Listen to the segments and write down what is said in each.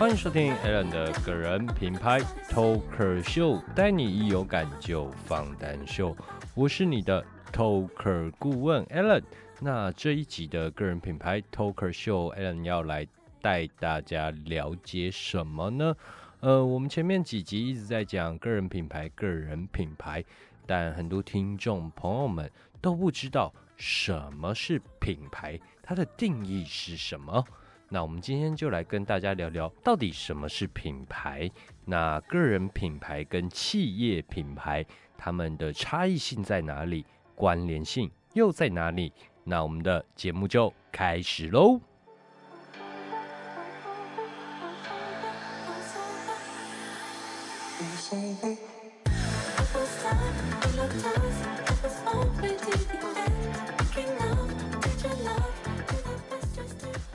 欢迎收听 Alan 的个人品牌 Talker Show，带你一有感就放胆秀。我是你的 Talker 顾问 Alan。那这一集的个人品牌 Talker Show，Alan 要来带大家了解什么呢？呃，我们前面几集一直在讲个人品牌，个人品牌，但很多听众朋友们都不知道什么是品牌，它的定义是什么。那我们今天就来跟大家聊聊，到底什么是品牌？那个人品牌跟企业品牌，他们的差异性在哪里？关联性又在哪里？那我们的节目就开始喽。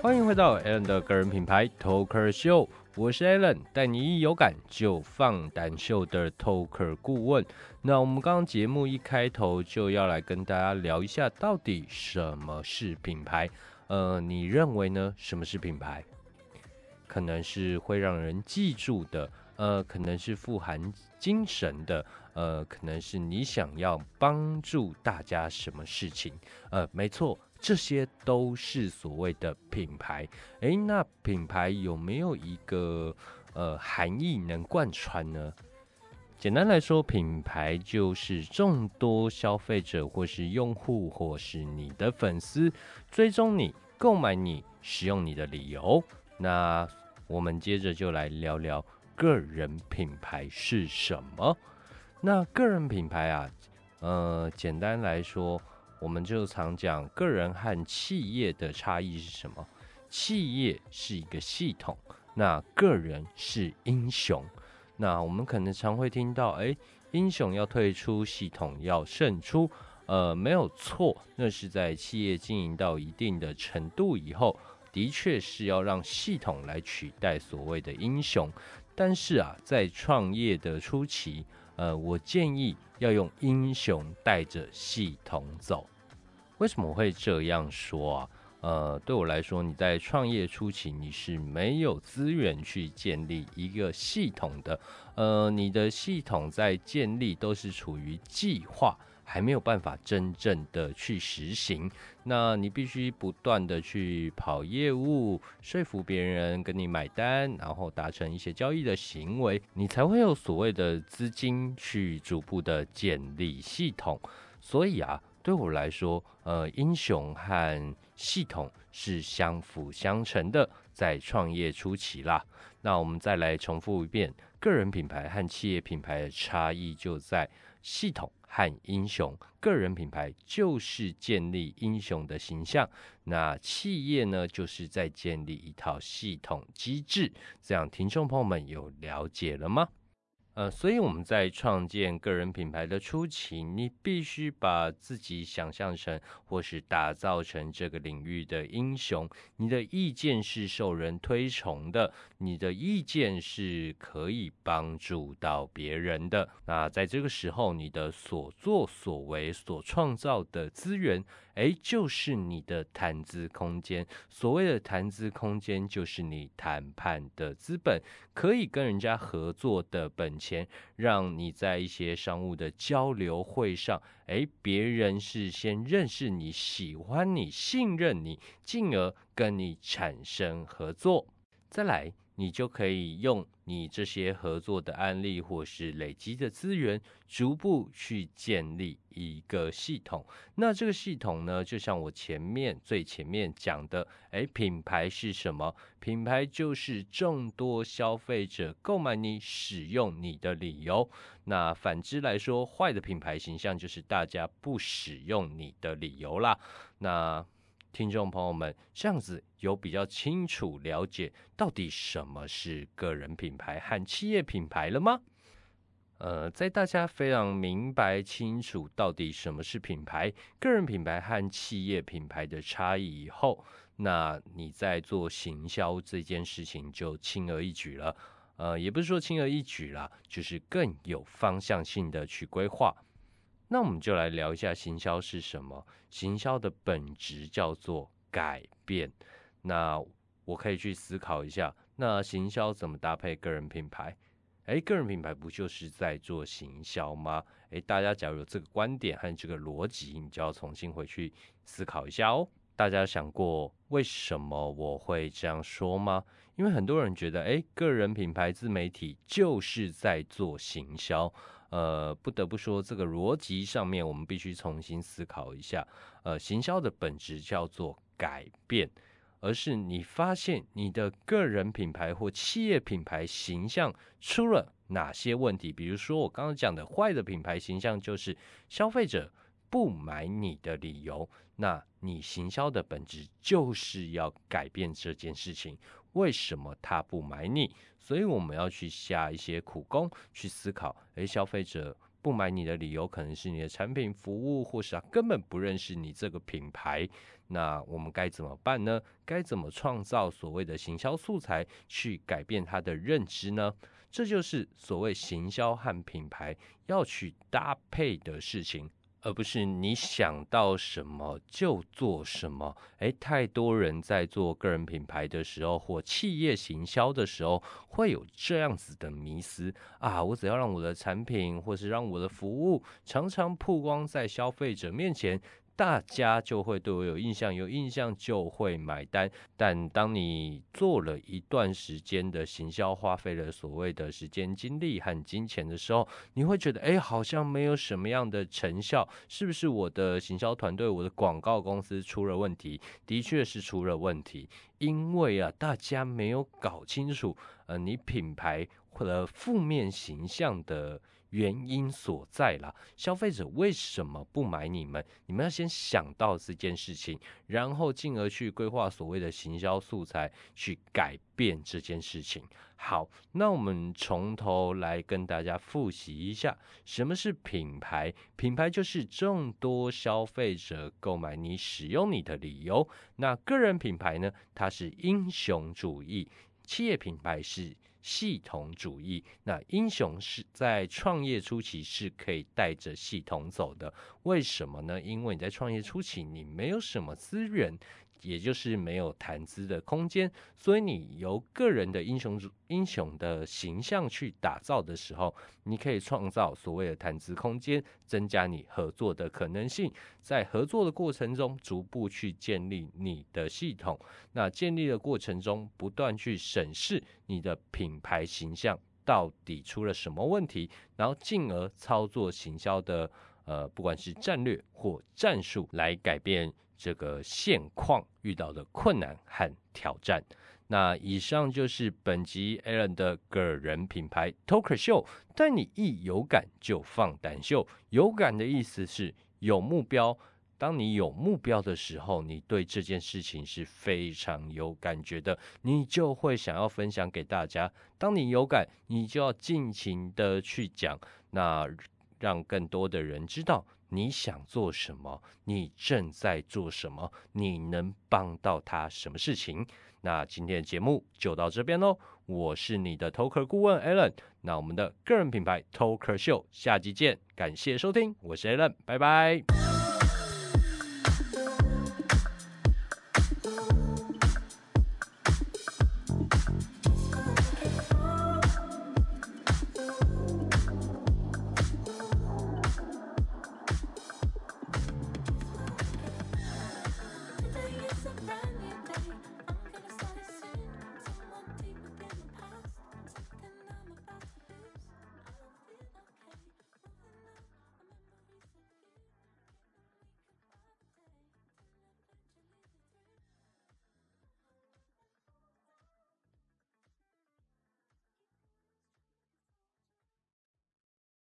欢迎回到 Alan 的个人品牌 Talker Show，我是 Alan，带你一有感就放胆秀的 Talker 顾问。那我们刚刚节目一开头就要来跟大家聊一下，到底什么是品牌？呃，你认为呢？什么是品牌？可能是会让人记住的，呃，可能是富含精神的，呃，可能是你想要帮助大家什么事情？呃，没错。这些都是所谓的品牌，诶，那品牌有没有一个呃含义能贯穿呢？简单来说，品牌就是众多消费者或是用户或是你的粉丝追踪你、购买你、使用你的理由。那我们接着就来聊聊个人品牌是什么。那个人品牌啊，呃，简单来说。我们就常讲个人和企业的差异是什么？企业是一个系统，那个人是英雄。那我们可能常会听到，哎，英雄要退出，系统要胜出。呃，没有错，那是在企业经营到一定的程度以后，的确是要让系统来取代所谓的英雄。但是啊，在创业的初期，呃，我建议要用英雄带着系统走。为什么会这样说啊？呃，对我来说，你在创业初期你是没有资源去建立一个系统的，呃，你的系统在建立都是处于计划，还没有办法真正的去实行。那你必须不断的去跑业务，说服别人跟你买单，然后达成一些交易的行为，你才会有所谓的资金去逐步的建立系统。所以啊。对我来说，呃，英雄和系统是相辅相成的，在创业初期啦。那我们再来重复一遍，个人品牌和企业品牌的差异就在系统和英雄。个人品牌就是建立英雄的形象，那企业呢，就是在建立一套系统机制。这样，听众朋友们有了解了吗？呃，所以我们在创建个人品牌的初期，你必须把自己想象成或是打造成这个领域的英雄。你的意见是受人推崇的，你的意见是可以帮助到别人的。那在这个时候，你的所作所为所创造的资源。哎，就是你的谈资空间。所谓的谈资空间，就是你谈判的资本，可以跟人家合作的本钱，让你在一些商务的交流会上，哎，别人是先认识你、喜欢你、信任你，进而跟你产生合作。再来。你就可以用你这些合作的案例，或是累积的资源，逐步去建立一个系统。那这个系统呢，就像我前面最前面讲的，诶，品牌是什么？品牌就是众多消费者购买你、使用你的理由。那反之来说，坏的品牌形象就是大家不使用你的理由啦。那听众朋友们，这样子有比较清楚了解到底什么是个人品牌和企业品牌了吗？呃，在大家非常明白清楚到底什么是品牌、个人品牌和企业品牌的差异以后，那你在做行销这件事情就轻而易举了。呃，也不是说轻而易举啦，就是更有方向性的去规划。那我们就来聊一下行销是什么。行销的本质叫做改变。那我可以去思考一下，那行销怎么搭配个人品牌？诶，个人品牌不就是在做行销吗？诶，大家假如有这个观点和这个逻辑，你就要重新回去思考一下哦。大家想过为什么我会这样说吗？因为很多人觉得，诶，个人品牌自媒体就是在做行销。呃，不得不说，这个逻辑上面我们必须重新思考一下。呃，行销的本质叫做改变。而是你发现你的个人品牌或企业品牌形象出了哪些问题？比如说我刚刚讲的坏的品牌形象，就是消费者不买你的理由。那你行销的本质就是要改变这件事情，为什么他不买你？所以我们要去下一些苦功，去思考：诶，消费者。不买你的理由可能是你的产品服务，或是他根本不认识你这个品牌。那我们该怎么办呢？该怎么创造所谓的行销素材去改变他的认知呢？这就是所谓行销和品牌要去搭配的事情。而不是你想到什么就做什么。诶，太多人在做个人品牌的时候，或企业行销的时候，会有这样子的迷思啊！我只要让我的产品，或是让我的服务，常常曝光在消费者面前。大家就会对我有印象，有印象就会买单。但当你做了一段时间的行销，花费了所谓的时间、精力和金钱的时候，你会觉得，哎，好像没有什么样的成效，是不是我的行销团队、我的广告公司出了问题？的确是出了问题，因为啊，大家没有搞清楚，呃，你品牌或者负面形象的。原因所在啦，消费者为什么不买你们？你们要先想到这件事情，然后进而去规划所谓的行销素材，去改变这件事情。好，那我们从头来跟大家复习一下，什么是品牌？品牌就是众多消费者购买你、使用你的理由。那个人品牌呢？它是英雄主义，企业品牌是。系统主义，那英雄是在创业初期是可以带着系统走的，为什么呢？因为你在创业初期，你没有什么资源。也就是没有谈资的空间，所以你由个人的英雄英雄的形象去打造的时候，你可以创造所谓的谈资空间，增加你合作的可能性。在合作的过程中，逐步去建立你的系统。那建立的过程中，不断去审视你的品牌形象到底出了什么问题，然后进而操作行销的呃，不管是战略或战术来改变。这个现况遇到的困难和挑战。那以上就是本集 Alan 的个人品牌 Talker 秀，带你一有感就放胆秀。有感的意思是有目标。当你有目标的时候，你对这件事情是非常有感觉的，你就会想要分享给大家。当你有感，你就要尽情的去讲，那让更多的人知道。你想做什么？你正在做什么？你能帮到他什么事情？那今天的节目就到这边喽。我是你的 Toker 顾问 Alan。那我们的个人品牌 Toker 秀，下集见。感谢收听，我是 Alan，拜拜。